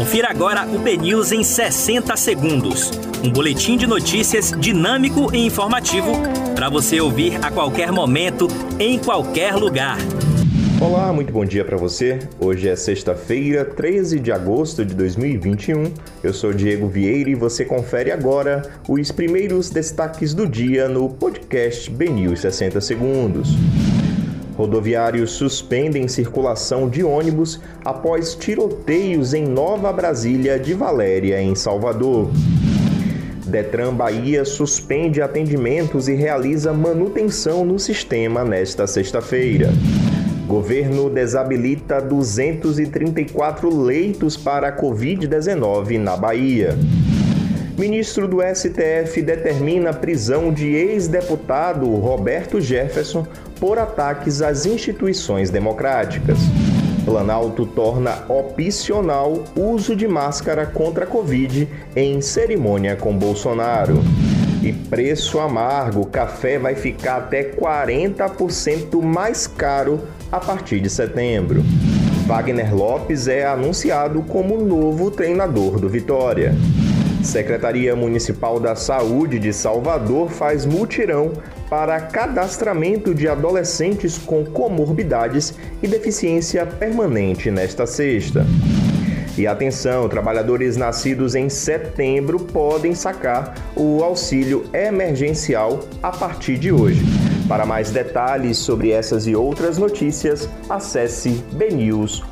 Confira agora o BNews em 60 segundos. Um boletim de notícias dinâmico e informativo para você ouvir a qualquer momento, em qualquer lugar. Olá, muito bom dia para você. Hoje é sexta-feira, 13 de agosto de 2021. Eu sou Diego Vieira e você confere agora os primeiros destaques do dia no podcast BNews 60 segundos. Rodoviários suspendem circulação de ônibus após tiroteios em Nova Brasília de Valéria, em Salvador. Detran Bahia suspende atendimentos e realiza manutenção no sistema nesta sexta-feira. Governo desabilita 234 leitos para a Covid-19 na Bahia. Ministro do STF determina prisão de ex-deputado Roberto Jefferson por ataques às instituições democráticas. Planalto torna opcional uso de máscara contra a Covid em cerimônia com Bolsonaro. E preço amargo: café vai ficar até 40% mais caro a partir de setembro. Wagner Lopes é anunciado como novo treinador do Vitória. Secretaria Municipal da Saúde de Salvador faz mutirão para cadastramento de adolescentes com comorbidades e deficiência permanente nesta sexta. E atenção, trabalhadores nascidos em setembro podem sacar o auxílio emergencial a partir de hoje. Para mais detalhes sobre essas e outras notícias, acesse bnews.com.br.